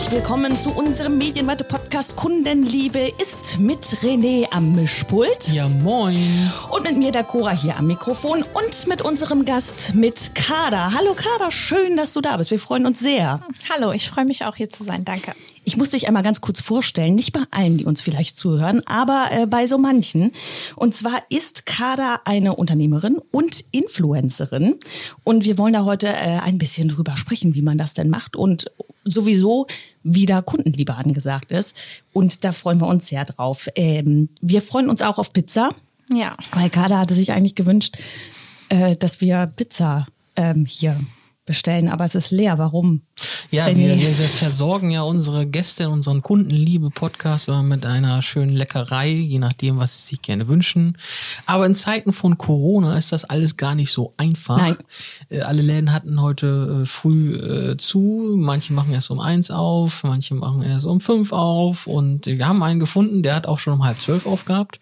herzlich willkommen zu unserem Medienwarte-Podcast Kundenliebe ist mit René am Mischpult. Ja, moin. Und mit mir der Cora hier am Mikrofon und mit unserem Gast mit Kader. Hallo Kader, schön, dass du da bist. Wir freuen uns sehr. Hallo, ich freue mich auch hier zu sein. Danke. Ich muss dich einmal ganz kurz vorstellen, nicht bei allen, die uns vielleicht zuhören, aber äh, bei so manchen. Und zwar ist Kada eine Unternehmerin und Influencerin. Und wir wollen da heute äh, ein bisschen drüber sprechen, wie man das denn macht und sowieso wieder Kundenliebe angesagt ist. Und da freuen wir uns sehr drauf. Ähm, wir freuen uns auch auf Pizza. Ja. Weil Kada hatte sich eigentlich gewünscht, äh, dass wir Pizza ähm, hier bestellen, aber es ist leer. Warum? Ja, wir, wir, wir, versorgen ja unsere Gäste in unseren Kundenliebe-Podcast immer mit einer schönen Leckerei, je nachdem, was sie sich gerne wünschen. Aber in Zeiten von Corona ist das alles gar nicht so einfach. Nein. Äh, alle Läden hatten heute äh, früh äh, zu. Manche machen erst um eins auf, manche machen erst um fünf auf. Und wir haben einen gefunden, der hat auch schon um halb zwölf aufgehabt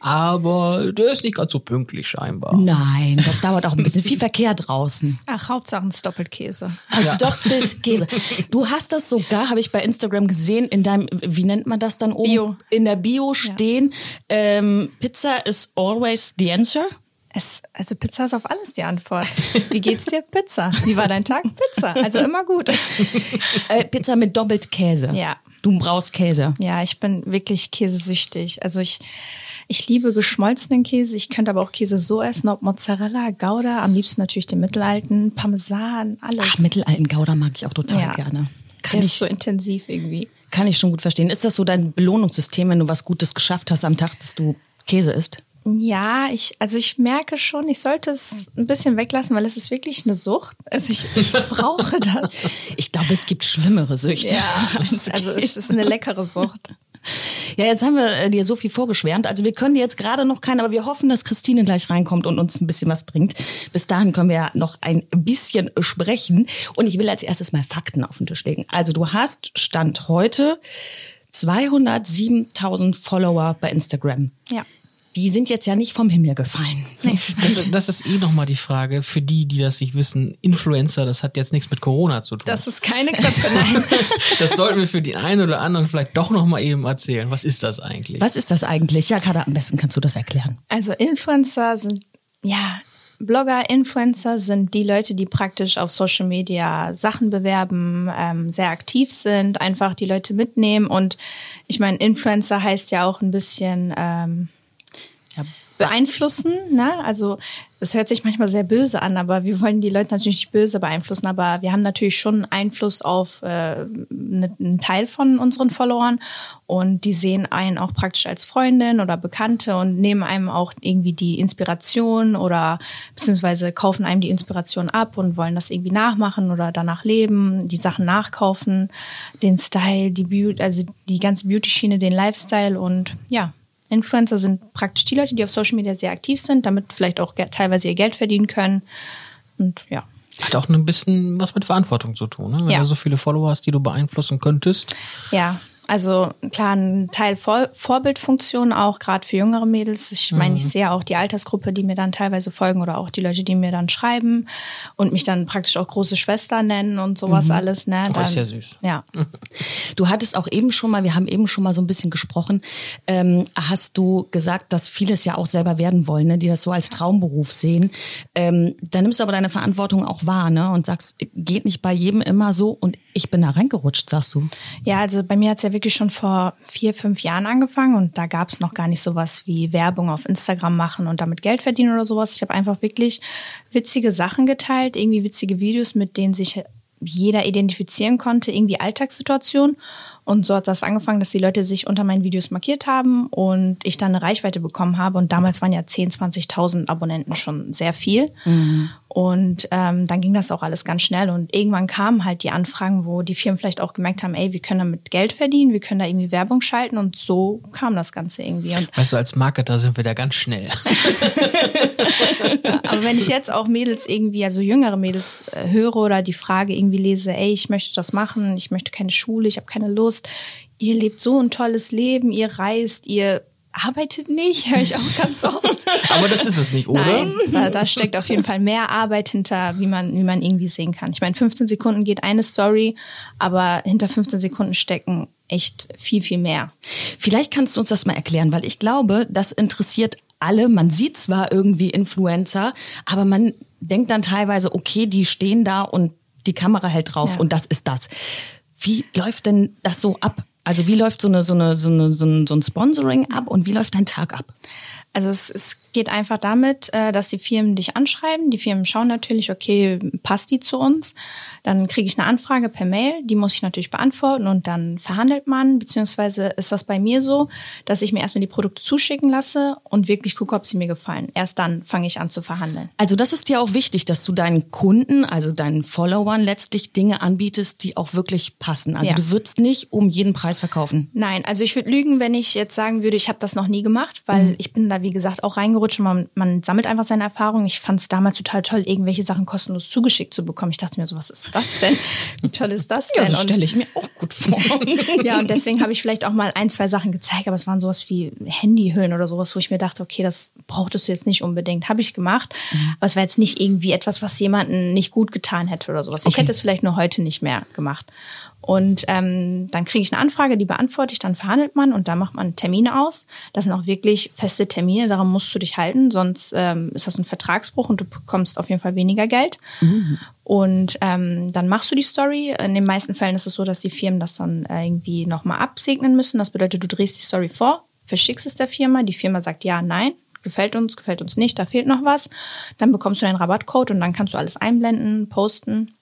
aber der ist nicht ganz so pünktlich scheinbar. Nein, das dauert auch ein bisschen viel Verkehr draußen. Ach, Hauptsache es Doppelkäse. Ja. Doppelkäse. Du hast das sogar, habe ich bei Instagram gesehen, in deinem, wie nennt man das dann oben? Bio. In der Bio stehen, ja. ähm, Pizza is always the answer. Es, also Pizza ist auf alles die Antwort. Wie geht's dir? Pizza. Wie war dein Tag? Pizza. Also immer gut. Äh, Pizza mit doppelt Käse. Ja. Du brauchst Käse. Ja, ich bin wirklich käsesüchtig. Also ich ich liebe geschmolzenen Käse. Ich könnte aber auch Käse so essen, ob Mozzarella, Gouda, am liebsten natürlich den mittelalten, Parmesan, alles. Ach, mittelalten Gouda mag ich auch total ja. gerne. Kann Der ich, ist so intensiv irgendwie. Kann ich schon gut verstehen. Ist das so dein Belohnungssystem, wenn du was Gutes geschafft hast am Tag, dass du Käse isst? Ja, ich, also ich merke schon, ich sollte es ein bisschen weglassen, weil es ist wirklich eine Sucht. Also ich, ich brauche das. Ich glaube, es gibt schlimmere Süchte. Ja, also es ist eine leckere Sucht. Ja, jetzt haben wir äh, dir so viel vorgeschwärmt. Also wir können jetzt gerade noch keinen, aber wir hoffen, dass Christine gleich reinkommt und uns ein bisschen was bringt. Bis dahin können wir ja noch ein bisschen sprechen. Und ich will als erstes mal Fakten auf den Tisch legen. Also du hast Stand heute 207.000 Follower bei Instagram. Ja die sind jetzt ja nicht vom Himmel gefallen. Nee. Das, das ist eh nochmal die Frage für die, die das nicht wissen. Influencer, das hat jetzt nichts mit Corona zu tun. Das ist keine Klappe, nein. das sollten wir für die einen oder anderen vielleicht doch nochmal eben erzählen. Was ist das eigentlich? Was ist das eigentlich? Ja, Kada, am besten kannst du das erklären. Also Influencer sind, ja, Blogger, Influencer sind die Leute, die praktisch auf Social Media Sachen bewerben, ähm, sehr aktiv sind, einfach die Leute mitnehmen. Und ich meine, Influencer heißt ja auch ein bisschen... Ähm, beeinflussen. Ne? Also es hört sich manchmal sehr böse an, aber wir wollen die Leute natürlich nicht böse beeinflussen. Aber wir haben natürlich schon Einfluss auf äh, ne, einen Teil von unseren Followern und die sehen einen auch praktisch als Freundin oder Bekannte und nehmen einem auch irgendwie die Inspiration oder beziehungsweise kaufen einem die Inspiration ab und wollen das irgendwie nachmachen oder danach leben, die Sachen nachkaufen, den Style, die Beauty, also die ganze Beauty-Schiene, den Lifestyle und ja, Influencer sind praktisch die Leute, die auf Social Media sehr aktiv sind, damit vielleicht auch teilweise ihr Geld verdienen können. Und ja. Hat auch ein bisschen was mit Verantwortung zu tun, ne? wenn ja. du so viele Follower hast, die du beeinflussen könntest. Ja, also klar, ein Teil Vor Vorbildfunktion auch, gerade für jüngere Mädels. Ich meine, ich mhm. sehe auch die Altersgruppe, die mir dann teilweise folgen oder auch die Leute, die mir dann schreiben und mich dann praktisch auch große Schwester nennen und sowas mhm. alles. Ne? Dann, ist ja süß. Ja. Du hattest auch eben schon mal, wir haben eben schon mal so ein bisschen gesprochen, ähm, hast du gesagt, dass viele es ja auch selber werden wollen, ne? die das so als Traumberuf sehen. Ähm, da nimmst du aber deine Verantwortung auch wahr ne? und sagst, geht nicht bei jedem immer so und ich bin da reingerutscht, sagst du. Ja, also bei mir hat's ja wirklich wirklich schon vor vier, fünf Jahren angefangen und da gab es noch gar nicht sowas wie Werbung auf Instagram machen und damit Geld verdienen oder sowas. Ich habe einfach wirklich witzige Sachen geteilt, irgendwie witzige Videos, mit denen sich jeder identifizieren konnte, irgendwie Alltagssituationen. Und so hat das angefangen, dass die Leute sich unter meinen Videos markiert haben und ich dann eine Reichweite bekommen habe. Und damals waren ja 10.000, 20.000 Abonnenten schon sehr viel. Mhm. Und ähm, dann ging das auch alles ganz schnell. Und irgendwann kamen halt die Anfragen, wo die Firmen vielleicht auch gemerkt haben, ey, wir können damit Geld verdienen, wir können da irgendwie Werbung schalten. Und so kam das Ganze irgendwie. Und weißt du, als Marketer sind wir da ganz schnell. ja, aber wenn ich jetzt auch Mädels irgendwie, also jüngere Mädels äh, höre oder die Frage irgendwie lese, ey, ich möchte das machen, ich möchte keine Schule, ich habe keine Lust, ihr lebt so ein tolles Leben, ihr reist, ihr arbeitet nicht, höre ich auch ganz oft. Aber das ist es nicht, oder? Nein, da, da steckt auf jeden Fall mehr Arbeit hinter, wie man, wie man irgendwie sehen kann. Ich meine, 15 Sekunden geht eine Story, aber hinter 15 Sekunden stecken echt viel, viel mehr. Vielleicht kannst du uns das mal erklären, weil ich glaube, das interessiert alle. Man sieht zwar irgendwie Influencer, aber man denkt dann teilweise, okay, die stehen da und die Kamera hält drauf Ja. und das ist das. Wie läuft denn das so ab? Also wie läuft so eine so eine so eine so ein, so ein Sponsoring ab und wie läuft dein Tag ab? Also es, es geht einfach damit, äh, dass die Firmen dich anschreiben. Die Firmen schauen natürlich, okay, passt die zu uns? Dann kriege ich eine Anfrage per Mail, die muss ich natürlich beantworten und dann verhandelt man. Beziehungsweise ist das bei mir so, dass ich mir erstmal die Produkte zuschicken lasse und wirklich gucke, ob sie mir gefallen. Erst dann fange ich an zu verhandeln. Also das ist dir auch wichtig, dass du deinen Kunden, also deinen Followern letztlich Dinge anbietest, die auch wirklich passen. Also Ja. du würdest nicht um jeden Preis verkaufen. Nein, also ich würde lügen, wenn ich jetzt sagen würde, ich habe das noch nie gemacht, weil ich bin da, wie gesagt, auch reingerutscht und man, man sammelt einfach seine Erfahrungen. Ich fand es damals total toll, irgendwelche Sachen kostenlos zugeschickt zu bekommen. Ich dachte mir so, was ist das denn? Wie toll ist das denn? Und- ich mir auch gut vor. ja, und deswegen habe ich vielleicht auch mal ein, zwei Sachen gezeigt, aber es waren sowas wie Handyhüllen oder sowas, wo ich mir dachte, okay, das brauchtest du jetzt nicht unbedingt. Habe ich gemacht, aber es war jetzt nicht irgendwie etwas, was jemanden nicht gut getan hätte oder sowas. Ich Okay. hätte es vielleicht nur heute nicht mehr gemacht. Und ähm, dann kriege ich eine Anfrage, die beantworte ich, dann verhandelt man und dann macht man Termine aus. Das sind auch wirklich feste Termine, daran musst du dich halten, sonst ähm, ist das ein Vertragsbruch und du bekommst auf jeden Fall weniger Geld. Und ähm, dann machst du die Story. In den meisten Fällen ist es so, dass die Firmen das dann äh, irgendwie nochmal absegnen müssen. Das bedeutet, du drehst die Story vor, verschickst es der Firma, die Firma sagt ja, nein, gefällt uns, gefällt uns nicht, da fehlt noch was. Dann bekommst du einen Rabattcode und dann kannst du alles einblenden, posten.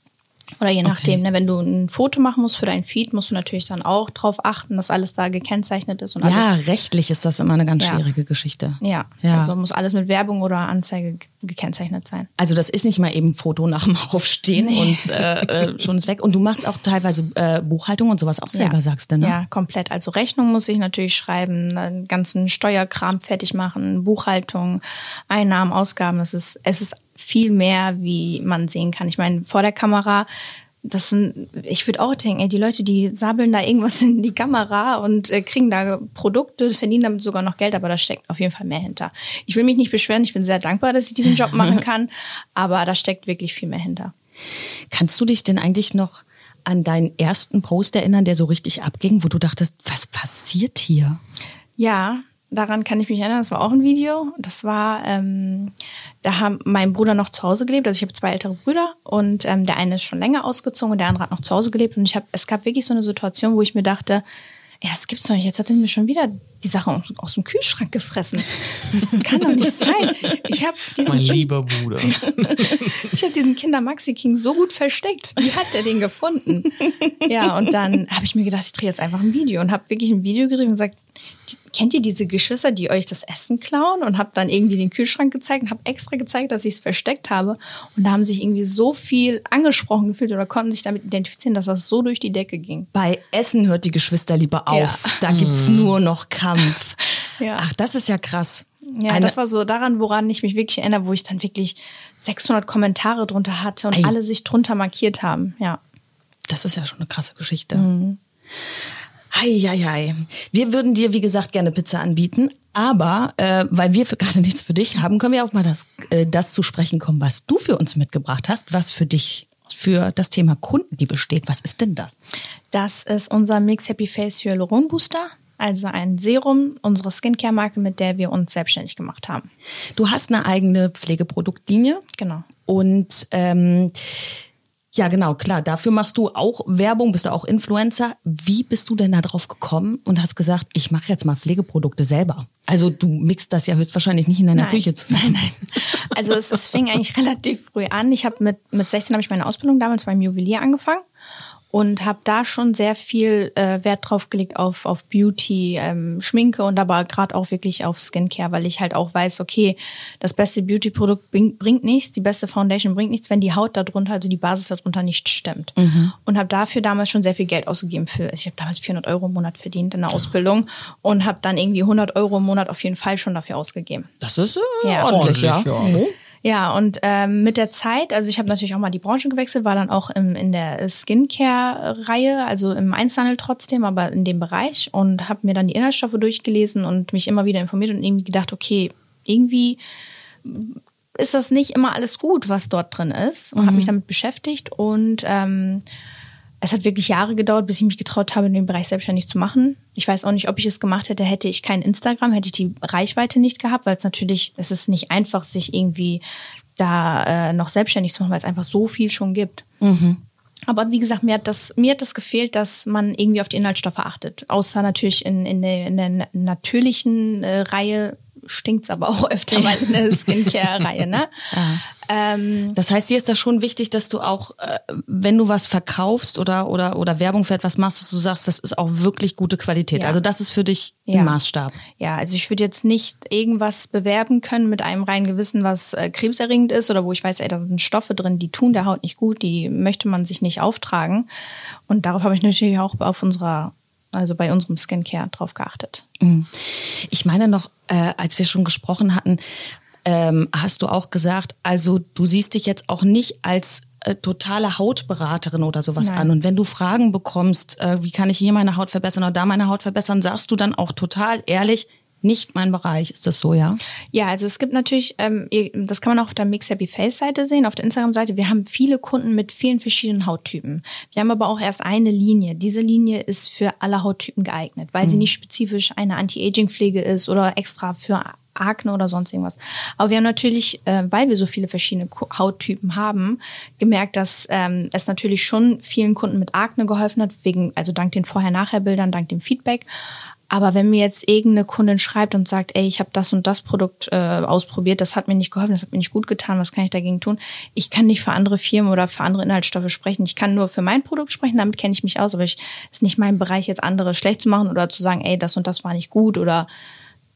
Oder je nachdem, ne, wenn du ein Foto machen musst für dein Feed, musst du natürlich dann auch drauf achten, dass alles da gekennzeichnet ist und Ja, alles. rechtlich ist das immer eine ganz Ja. schwierige Geschichte. Ja, Ja. also muss alles mit Werbung oder Anzeige ge- gekennzeichnet sein. Also das ist nicht mal eben Foto nach dem Aufstehen Nee. und äh, äh, schon ist weg. Und du machst auch teilweise äh, Buchhaltung und sowas auch selber, ja. sagst du, ne? Ja, komplett. Also Rechnung muss ich natürlich schreiben, einen ganzen Steuerkram fertig machen, Buchhaltung, Einnahmen, Ausgaben. Es ist, es ist viel mehr, wie man sehen kann. Ich meine, vor der Kamera, das sind, ich würde auch denken, ey, die Leute, die sabbeln da irgendwas in die Kamera und äh, kriegen da Produkte, verdienen damit sogar noch Geld, aber da steckt auf jeden Fall mehr hinter. Ich will mich nicht beschweren, ich bin sehr dankbar, dass ich diesen Job machen kann, aber da steckt wirklich viel mehr hinter. Kannst du dich denn eigentlich noch an deinen ersten Post erinnern, der so richtig abging, wo du dachtest, was passiert hier? Ja, daran kann ich mich erinnern. Das war auch ein Video. Das war, ähm, da haben mein Bruder noch zu Hause gelebt. Also ich habe zwei ältere Brüder und ähm, der eine ist schon länger ausgezogen und der andere hat noch zu Hause gelebt. Und ich habe, es gab wirklich so eine Situation, wo ich mir dachte, ja, das gibt's doch nicht. Jetzt hat er mir schon wieder die Sache aus, dem Kühlschrank gefressen. Das kann doch nicht sein. Ich habe diesen Mein lieber Bruder. ich habe diesen Kinder Maxi King so gut versteckt. Wie hat der den gefunden? Ja, und dann habe ich mir gedacht, ich drehe jetzt einfach ein Video und habe wirklich ein Video gedreht und gesagt, die- kennt ihr diese Geschwister, die euch das Essen klauen? Und habe dann irgendwie den Kühlschrank gezeigt und habe extra gezeigt, dass ich es versteckt habe. Und da haben sich irgendwie so viel angesprochen gefühlt oder konnten sich damit identifizieren, dass das so durch die Decke ging. Bei Essen hört die Geschwisterliebe auf. Ja. Da gibt's nur noch Kampf. Ja. Ach, das ist ja krass. Ja, Eine- das war so daran, woran ich mich wirklich erinnere, wo ich dann wirklich 600 Kommentare drunter hatte und Ei. alle sich drunter markiert haben. Ja. Das ist ja schon eine krasse Geschichte. Heieiei. Wir würden dir, wie gesagt, gerne Pizza anbieten, aber äh, weil wir gerade nichts für dich haben, können wir auch mal das, äh, das zu sprechen kommen, was du für uns mitgebracht hast, was für dich für das Thema Kundenliebe steht. Was ist denn das? Das ist unser Mix Happy Face Hyaluron Booster, also ein Serum, unsere Skincare-Marke, mit der wir uns selbstständig gemacht haben. Du hast eine eigene Pflegeproduktlinie Genau. und ähm, ja, genau, klar. Dafür machst du auch Werbung, bist du auch Influencer. Wie bist du denn da drauf gekommen und hast gesagt, ich mache jetzt mal Pflegeprodukte selber? Also du mixt das ja höchstwahrscheinlich nicht in deiner Nein. Küche zusammen. Nein, nein. Also es, es fing eigentlich relativ früh an. Ich habe mit, mit 16 habe ich meine Ausbildung damals beim Juwelier angefangen und habe da schon sehr viel äh, Wert drauf gelegt auf, auf Beauty, ähm, Schminke und aber gerade auch wirklich auf Skincare, weil ich halt auch weiß, okay, das beste Beauty-Produkt bring, bringt nichts, die beste Foundation bringt nichts, wenn die Haut darunter, also die Basis darunter nicht stimmt. Und habe dafür damals schon sehr viel Geld ausgegeben für, ich habe damals 400 Euro im Monat verdient in der Ausbildung und habe dann irgendwie 100 Euro im Monat auf jeden Fall schon dafür ausgegeben. Das ist äh, Ja. ordentlich, ja. Ordentlich, ja. Oh. Ja, und ähm, mit der Zeit, also ich habe natürlich auch mal die Branche gewechselt, war dann auch im, in der Skincare-Reihe, also im Einzelhandel trotzdem, aber in dem Bereich und habe mir dann die Inhaltsstoffe durchgelesen und mich immer wieder informiert und irgendwie gedacht, okay, irgendwie ist das nicht immer alles gut, was dort drin ist. Und mhm. habe mich damit beschäftigt und ähm, es hat wirklich Jahre gedauert, bis ich mich getraut habe, den Bereich selbstständig zu machen. Ich weiß auch nicht, ob ich es gemacht hätte, hätte ich kein Instagram, hätte ich die Reichweite nicht gehabt, weil es natürlich, es ist nicht einfach, sich irgendwie da äh, noch selbstständig zu machen, weil es einfach so viel schon gibt. Mhm. Aber wie gesagt, mir hat das, mir hat das gefehlt, dass man irgendwie auf die Inhaltsstoffe achtet. Außer natürlich in, in, der, in der natürlichen äh, Reihe stinkt's aber auch öfter mal in der Skincare-Reihe, ne? Ähm, das heißt, hier ist das schon wichtig, dass du auch, äh, wenn du was verkaufst oder, oder, oder Werbung für etwas machst, dass du sagst, das ist auch wirklich gute Qualität. Ja. Also das ist für dich ja. ein Maßstab. Ja, also ich würde jetzt nicht irgendwas bewerben können mit einem reinen Gewissen, was äh, krebserregend ist oder wo ich weiß, ey, da sind Stoffe drin, die tun der Haut nicht gut, die möchte man sich nicht auftragen. Und darauf habe ich natürlich auch auf unserer also bei unserem Skincare drauf geachtet. Mhm. Ich meine noch, äh, als wir schon gesprochen hatten, ähm, hast du auch gesagt, also du siehst dich jetzt auch nicht als äh, totale Hautberaterin oder sowas Nein. an. Und wenn du Fragen bekommst, äh, wie kann ich hier meine Haut verbessern oder da meine Haut verbessern, sagst du dann auch total ehrlich, nicht mein Bereich. Ist das so, ja? Ja, also es gibt natürlich, ähm, das kann man auch auf der Mix Happy Face Seite sehen, auf der Instagram-Seite. Wir haben viele Kunden mit vielen verschiedenen Hauttypen. Wir haben aber auch erst eine Linie. Diese Linie ist für alle Hauttypen geeignet, weil mhm. sie nicht spezifisch eine Anti-Aging-Pflege ist oder extra für Akne oder sonst irgendwas. Aber wir haben natürlich, äh, weil wir so viele verschiedene Hauttypen haben, gemerkt, dass ähm, es natürlich schon vielen Kunden mit Akne geholfen hat, wegen, also dank den Vorher-Nachher-Bildern, dank dem Feedback. Aber wenn mir jetzt irgendeine Kundin schreibt und sagt, ey, ich habe das und das Produkt äh, ausprobiert, das hat mir nicht geholfen, das hat mir nicht gut getan, was kann ich dagegen tun? Ich kann nicht für andere Firmen oder für andere Inhaltsstoffe sprechen. Ich kann nur für mein Produkt sprechen, damit kenne ich mich aus, aber ich ist nicht mein Bereich, jetzt andere schlecht zu machen oder zu sagen, ey, das und das war nicht gut oder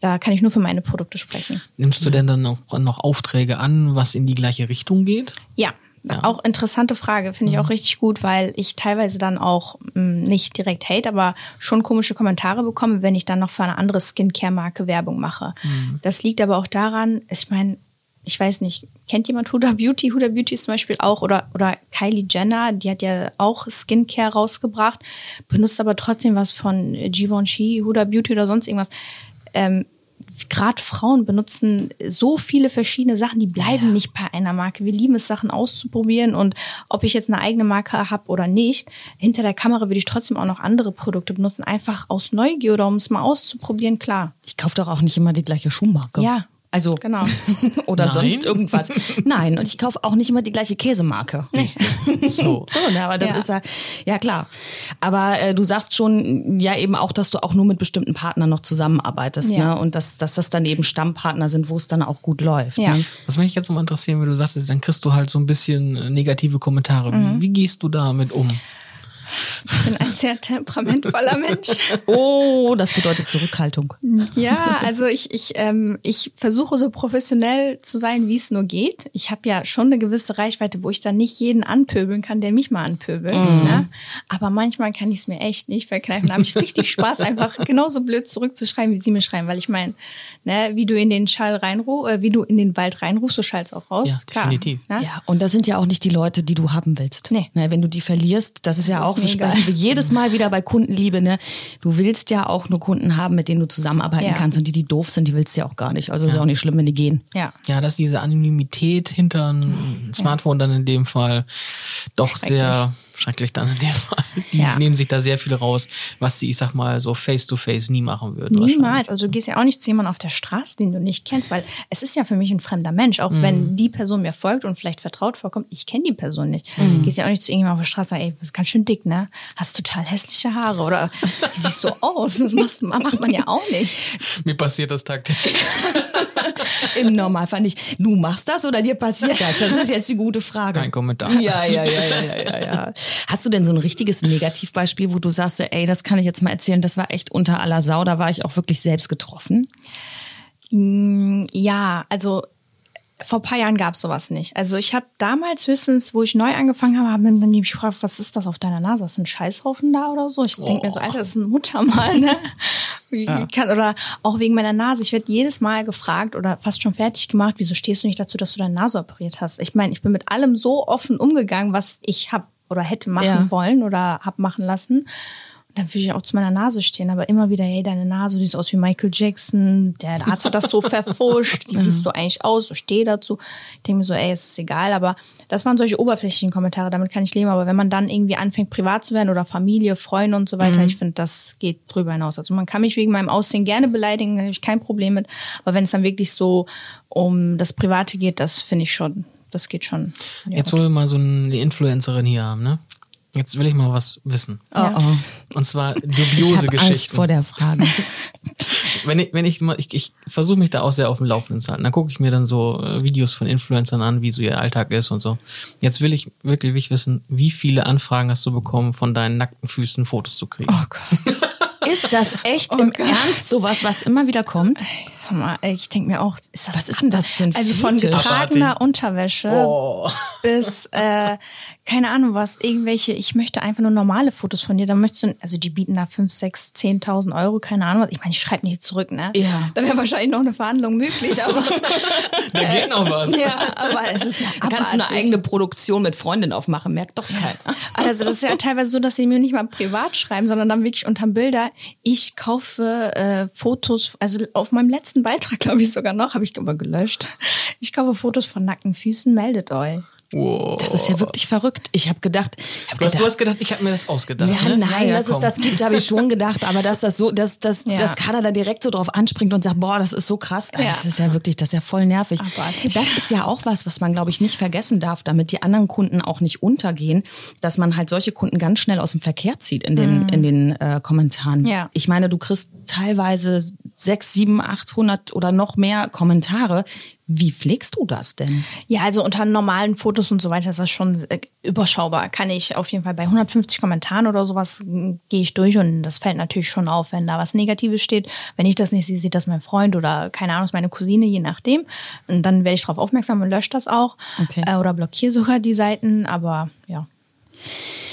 da kann ich nur für meine Produkte sprechen. Nimmst du denn dann noch, noch Aufträge an, was in die gleiche Richtung geht? Ja, ja. Auch interessante Frage, finde ich auch mhm. richtig gut, weil ich teilweise dann auch mh, hm, nicht direkt Hate, aber schon komische Kommentare bekomme, wenn ich dann noch für eine andere Skincare-Marke Werbung mache. Mhm. Das liegt aber auch daran, ich meine, ich weiß nicht, kennt jemand Huda Beauty? Huda Beauty ist zum Beispiel auch, oder, oder Kylie Jenner, die hat ja auch Skincare rausgebracht, benutzt aber trotzdem was von Givenchy, Huda Beauty oder sonst irgendwas. Ähm, gerade Frauen benutzen so viele verschiedene Sachen, die bleiben ja. nicht bei einer Marke. Wir lieben es, Sachen auszuprobieren und ob ich jetzt eine eigene Marke habe oder nicht, hinter der Kamera würde ich trotzdem auch noch andere Produkte benutzen, einfach aus Neugier oder um es mal auszuprobieren, klar. Ich kaufe doch auch nicht immer die gleiche Schuhmarke. Ja, also genau. oder Nein. sonst irgendwas. Nein, und ich kaufe auch nicht immer die gleiche Käsemarke. So. so, ne, aber das ja. ist ja, ja klar. Aber äh, du sagst schon ja eben auch, dass du auch nur mit bestimmten Partnern noch zusammenarbeitest, ja. ne? Und dass, dass das dann eben Stammpartner sind, wo es dann auch gut läuft. Ja. Ne? Was mich jetzt noch interessieren, wenn du sagst, dann kriegst du halt so ein bisschen äh, negative Kommentare. Mhm. Wie gehst du damit um? Ich bin ein sehr temperamentvoller Mensch. Oh, das bedeutet Zurückhaltung. Ja, also ich, ich, ähm, ich versuche so professionell zu sein, wie es nur geht. Ich habe ja schon eine gewisse Reichweite, wo ich dann nicht jeden anpöbeln kann, der mich mal anpöbelt. Mhm. Ne? Aber manchmal kann ich es mir echt nicht verkneifen. Da habe ich richtig Spaß, einfach genauso blöd zurückzuschreiben, wie sie mir schreiben. Weil ich meine, ne, wie du in den Schall reinrufst, äh, wie du in den Wald reinrufst, so schallst auch raus. Ja, Klar, definitiv. Ne? Ja, und das sind ja auch nicht die Leute, die du haben willst. Nee. Ne, wenn du die verlierst, das ist das ja ist auch sprechen wir jedes Mal wieder bei Kundenliebe, ne? Du willst ja auch nur Kunden haben, mit denen du zusammenarbeiten ja. kannst und die, die doof sind, die willst du ja auch gar nicht. Also ja. ist auch nicht schlimm, wenn die gehen. Ja. Ja, dass diese Anonymität hinter einem Smartphone dann in dem Fall doch sehr schrecklich dann in dem Fall. Die ja. nehmen sich da sehr viel raus, was sie, ich sag mal, so face to face nie machen würden. Niemals. Also du gehst ja auch nicht zu jemandem auf der Straße, den du nicht kennst, weil es ist ja für mich ein fremder Mensch. Auch mhm. wenn die Person mir folgt und vielleicht vertraut vorkommt, ich kenne die Person nicht. Mhm. Gehst ja auch nicht zu irgendjemandem auf der Straße und ey, du bist ganz schön dick, ne? Hast total hässliche Haare oder wie siehst du aus? Das macht man ja auch nicht. Mir passiert das tagtäglich. Im Normalfall nicht. Du machst das oder dir passiert das? Das ist jetzt die gute Frage. Kein Kommentar. Ja, ja, ja, ja, ja, ja. Hast du denn so ein richtiges Negativbeispiel, wo du sagst, ey, das kann ich jetzt mal erzählen, das war echt unter aller Sau, da war ich auch wirklich selbst getroffen? Mm, ja, also vor ein paar Jahren gab es sowas nicht. Also ich habe damals höchstens, wo ich neu angefangen habe, haben die mich gefragt, was ist das auf deiner Nase? Ist ein Scheißhaufen da oder so? Ich oh. denke mir so, Alter, das ist ein Muttermal, ne? Ja. Kann, oder auch wegen meiner Nase. Ich werde jedes Mal gefragt oder fast schon fertig gemacht, wieso stehst du nicht dazu, dass du deine Nase operiert hast? Ich meine, ich bin mit allem so offen umgegangen, was ich habe oder hätte machen ja. wollen oder hab machen lassen. Dann würde ich auch zu meiner Nase stehen, aber immer wieder, hey, deine Nase, du siehst aus wie Michael Jackson, der Arzt hat das so verfuscht, wie siehst du eigentlich aus, so steh dazu. Ich denke mir so, ey, es ist egal, aber das waren solche oberflächlichen Kommentare, damit kann ich leben, aber wenn man dann irgendwie anfängt, privat zu werden oder Familie, Freunde und so weiter, mhm. ich finde, das geht drüber hinaus. Also man kann mich wegen meinem Aussehen gerne beleidigen, da habe ich kein Problem mit, aber wenn es dann wirklich so um das Private geht, das finde ich schon, das geht schon. Jetzt wollen wir mal so eine Influencerin hier haben, ne? Jetzt will ich mal was wissen. Oh, oh. Und zwar dubiose ich Geschichten. Angst vor der Frage. wenn ich, wenn ich mal, ich, ich versuche mich da auch sehr auf dem Laufenden zu halten. Dann gucke ich mir dann so äh, Videos von Influencern an, wie so ihr Alltag ist und so. Jetzt will ich wirklich wissen, wie viele Anfragen hast du bekommen, von deinen nackten Füßen Fotos zu kriegen? Oh Gott. Ist das echt oh im Gott. Ernst sowas, was immer wieder kommt? Sag mal, ich denke mir auch, ist das was ist denn das für ein Also von getragener Unterwäsche oh. bis äh, keine Ahnung was, irgendwelche, ich möchte einfach nur normale Fotos von dir, dann möchtest du, also die bieten da 5, 6, 10.000 Euro, keine Ahnung was. Ich meine, ich schreibe nicht zurück, ne? Ja. Da wäre wahrscheinlich noch eine Verhandlung möglich, aber. da geht noch was. Ja, aber es ist ja Kannst du eine eigene Produktion mit Freundin aufmachen, merkt doch keiner. Also das ist ja teilweise so, dass sie mir nicht mal privat schreiben, sondern dann wirklich unterm Bilder, ich kaufe äh, Fotos, also auf meinem letzten Beitrag, glaube ich sogar noch, habe ich aber gelöscht. Ich kaufe Fotos von nackten Füßen, meldet euch. Wow. Das ist ja wirklich verrückt. Ich habe gedacht, hab du, hast, gedacht, du hast gedacht, ich habe mir das ausgedacht. Ja, ne? nein, ja, dass es das gibt, habe ich schon gedacht, aber dass das so, dass, dass, Ja. dass Kader da direkt so drauf anspringt und sagt, boah, das ist so krass. Ja. Das ist ja wirklich, das ist ja voll nervig. Abartig. Das ist ja auch was, was man, glaube ich, nicht vergessen darf, damit die anderen Kunden auch nicht untergehen, dass man halt solche Kunden ganz schnell aus dem Verkehr zieht in den, in den äh, Kommentaren. Mhm. Ja. Ich meine, du kriegst teilweise sechs, sieben, achthundert oder noch mehr Kommentare. Wie pflegst du das denn? Ja, also unter normalen Fotos und so weiter ist das schon äh, überschaubar. Kann ich auf jeden Fall bei 150 Kommentaren oder sowas mm, gehe ich durch und das fällt natürlich schon auf, wenn da was Negatives steht. Wenn ich das nicht sehe, sieht das mein Freund oder keine Ahnung, ist meine Cousine, je nachdem. Und dann werde ich darauf aufmerksam und lösche das auch Okay. äh, oder blockiere sogar die Seiten. Aber ja.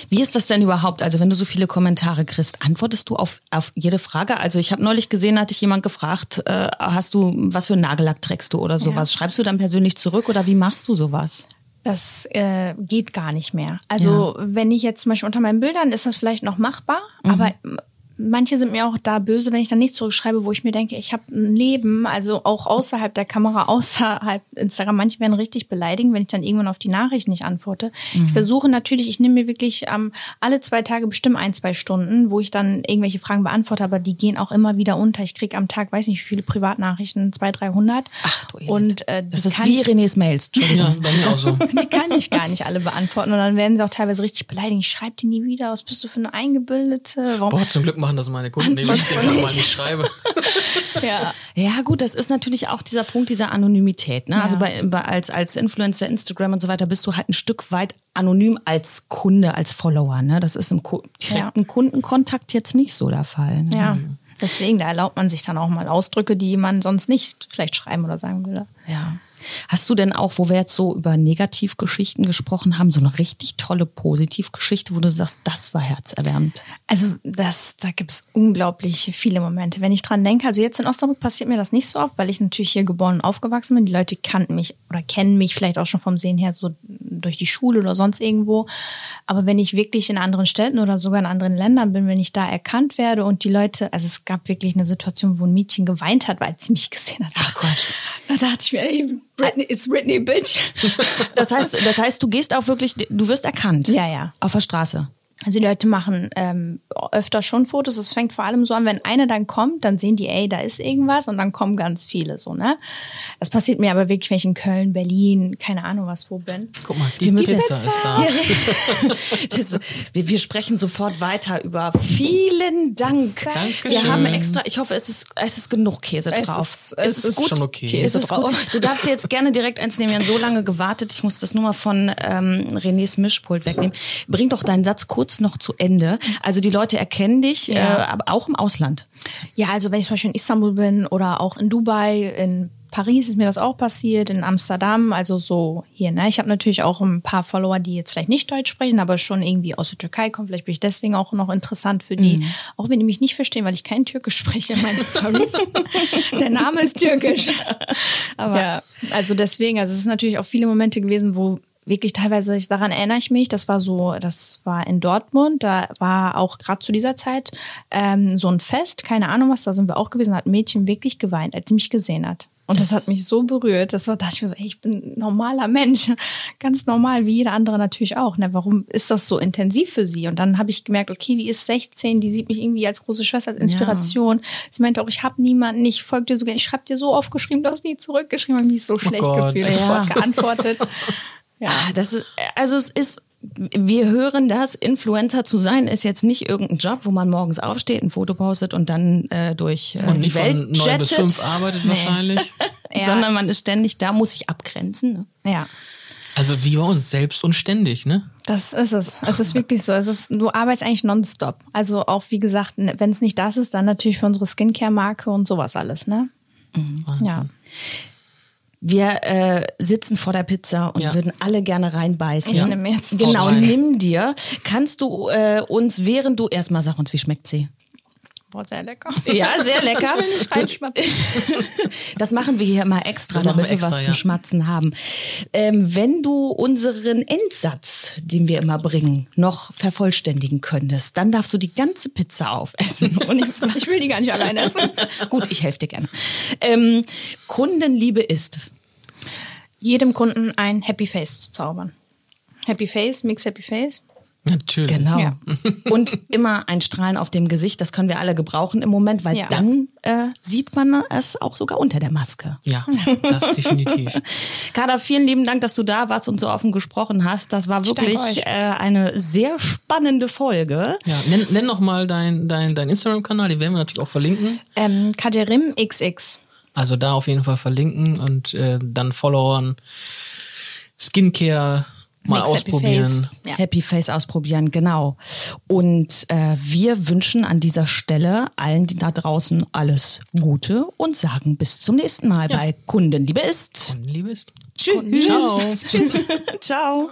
Wie ist das denn überhaupt? Also wenn du so viele Kommentare kriegst, antwortest du auf, auf jede Frage? Also ich habe neulich gesehen, hat dich jemand gefragt, äh, hast du, was für einen Nagellack trägst du oder sowas? Schreibst du dann persönlich zurück oder wie machst du sowas? Das äh, geht gar nicht mehr. Also wenn ich jetzt zum Beispiel unter meinen Bildern ist das vielleicht noch machbar, aber m- manche sind mir auch da böse, wenn ich dann nicht zurückschreibe, wo ich mir denke, ich habe ein Leben, also auch außerhalb der Kamera, außerhalb Instagram. Manche werden richtig beleidigen, wenn ich dann irgendwann auf die Nachricht nicht antworte. Ich versuche natürlich, ich nehme mir wirklich ähm, alle zwei Tage bestimmt ein, zwei Stunden, wo ich dann irgendwelche Fragen beantworte, aber die gehen auch immer wieder unter. Ich kriege am Tag, weiß nicht wie viele Privatnachrichten, zwei, dreihundert. Ach du Elend. Und äh, Das ist kann- wie Renés Mails. Entschuldigung. Ja, bei mir auch so. die kann ich gar nicht alle beantworten. Und dann werden sie auch teilweise richtig beleidigt. Ich schreibe die nie wieder. Was bist du für eine Eingebildete? Warum? Boah, zum Glück machen das meine Kunden, die ich du mal nicht? nicht schreibe. Ja. Ja, gut, das ist natürlich auch dieser Punkt dieser Anonymität. Ne? Also Ja. bei, bei als, als Influencer, Instagram und so weiter bist du halt ein Stück weit anonym als Kunde, als Follower. Ne? Das ist im Ko direkten Kundenkontakt jetzt nicht so der Fall. Ne? ja. Deswegen, da erlaubt man sich dann auch mal Ausdrücke, die man sonst nicht vielleicht schreiben oder sagen würde. Ja. Hast du denn auch, wo wir jetzt so über Negativgeschichten gesprochen haben, so eine richtig tolle Positivgeschichte, wo du sagst, das war herzerwärmend? Also das, da gibt's unglaublich viele Momente. Wenn ich dran denke, also jetzt in Osnabrück passiert mir das nicht so oft, weil ich natürlich hier geboren und aufgewachsen bin. Die Leute kannten mich oder kennen mich vielleicht auch schon vom Sehen her so durch die Schule oder sonst irgendwo. Aber wenn ich wirklich in anderen Städten oder sogar in anderen Ländern bin, wenn ich da erkannt werde und die Leute, also es gab wirklich eine Situation, wo ein Mädchen geweint hat, weil sie mich gesehen hat. Ach was. Da dachte ich mir, ey, Britney, it's Britney, bitch. Das heißt, das heißt, du gehst auch wirklich, du wirst erkannt. Ja, ja. Auf der Straße. Also die Leute machen ähm, öfter schon Fotos. Es fängt vor allem so an, wenn einer dann kommt, dann sehen die, ey, da ist irgendwas und dann kommen ganz viele so, ne? Das passiert mir aber wirklich, wenn ich in Köln, Berlin, keine Ahnung was wo bin. Guck mal, die Wir müssen Pizza ist da. Das, wir, wir sprechen sofort weiter über. Vielen Dank. Dankeschön. Wir haben extra, ich hoffe, es ist, es ist genug Käse Es drauf. ist- es ist schon okay. Es Käse ist gut. drauf. Du darfst jetzt gerne direkt eins nehmen. Wir haben so lange gewartet. Ich muss das nur mal von ähm, Renés Mischpult wegnehmen. Bring doch deinen Satz kurz noch zu Ende. Also die Leute erkennen dich, Ja. äh, aber auch im Ausland. Ja, also wenn ich zum Beispiel in Istanbul bin oder auch in Dubai, in Paris ist mir das auch passiert, in Amsterdam, also so hier. Ne? Ich habe natürlich auch ein paar Follower, die jetzt vielleicht nicht Deutsch sprechen, aber schon irgendwie aus der Türkei kommen. Vielleicht bin ich deswegen auch noch interessant für die, auch wenn die mich nicht verstehen, weil ich kein Türkisch spreche in meinen Stories. Der Name ist türkisch. Aber ja, also deswegen, also es ist natürlich auch viele Momente gewesen, wo wirklich teilweise, daran erinnere ich mich, das war so, das war in Dortmund, da war auch gerade zu dieser Zeit ähm, so ein Fest, keine Ahnung was, da sind wir auch gewesen, da hat ein Mädchen wirklich geweint, als sie mich gesehen hat. Und das, das hat mich so berührt. Das war, dachte ich mir so, ey, ich bin ein normaler Mensch. Ganz normal, wie jeder andere natürlich auch. Ne? Warum ist das so intensiv für sie? Und dann habe ich gemerkt, okay, die ist 16, die sieht mich irgendwie als große Schwester, als Inspiration. Ja. Sie meinte auch, ich habe niemanden, ich folge dir so gerne, ich schreibe dir so oft geschrieben, du hast nie zurückgeschrieben, habe mich so oh schlecht oh gefühlt, ja. sofort geantwortet. ja, das ist, also es ist wir hören das, Influencer zu sein, ist jetzt nicht irgendein Job, wo man morgens aufsteht, ein Foto postet und dann äh, durch äh, und nicht die Welt von neun bis fünf arbeitet nee. wahrscheinlich. ja. Sondern man ist ständig da, muss sich abgrenzen. Ne? Ja. Also wie bei uns, selbst und ständig, ne? Das ist es. Es ist wirklich so. Es ist, du arbeitest eigentlich nonstop. Also auch, wie gesagt, wenn es nicht das ist, dann natürlich für unsere Skincare-Marke und sowas alles, ne? Mhm. Ja. Wir äh, sitzen vor der Pizza und ja. würden alle gerne reinbeißen. Ich nehme jetzt. Genau, oh, nimm dir. Kannst du äh, uns, während du erstmal sag uns, wie schmeckt sie? Boah, sehr lecker. Ja, sehr lecker. Ich will nicht reinschmatzen. Das machen wir hier mal extra, damit wir, extra, was ja. zum Schmatzen haben. Ähm, wenn du unseren Endsatz, den wir immer bringen, noch vervollständigen könntest, dann darfst du die ganze Pizza aufessen. Und ich will die gar nicht allein essen. Gut, ich helfe dir gerne. Ähm, Kundenliebe ist? Jedem Kunden ein Happy Face zu zaubern. Happy Face, Mix Happy Face. Natürlich. Genau. Ja. Und immer ein Strahlen auf dem Gesicht, das können wir alle gebrauchen im Moment, weil ja. dann äh, sieht man es auch sogar unter der Maske. Ja, das definitiv. Kada, vielen lieben Dank, dass du da warst und so offen gesprochen hast. Das war wirklich äh, eine sehr spannende Folge. Ja, nenn, nenn noch mal dein, dein, dein Instagram-Kanal, den werden wir natürlich auch verlinken. Ähm, Kaderim XX. Also da auf jeden Fall verlinken und äh, dann Followern, Skincare, mal Mix ausprobieren. Happy Face. Ja. Happy Face ausprobieren, genau. Und äh, wir wünschen an dieser Stelle allen da draußen alles Gute und sagen bis zum nächsten Mal ja. bei Kundenliebe ist. Kundenliebe ist. Tschüss. Ciao. Tschüss. Ciao.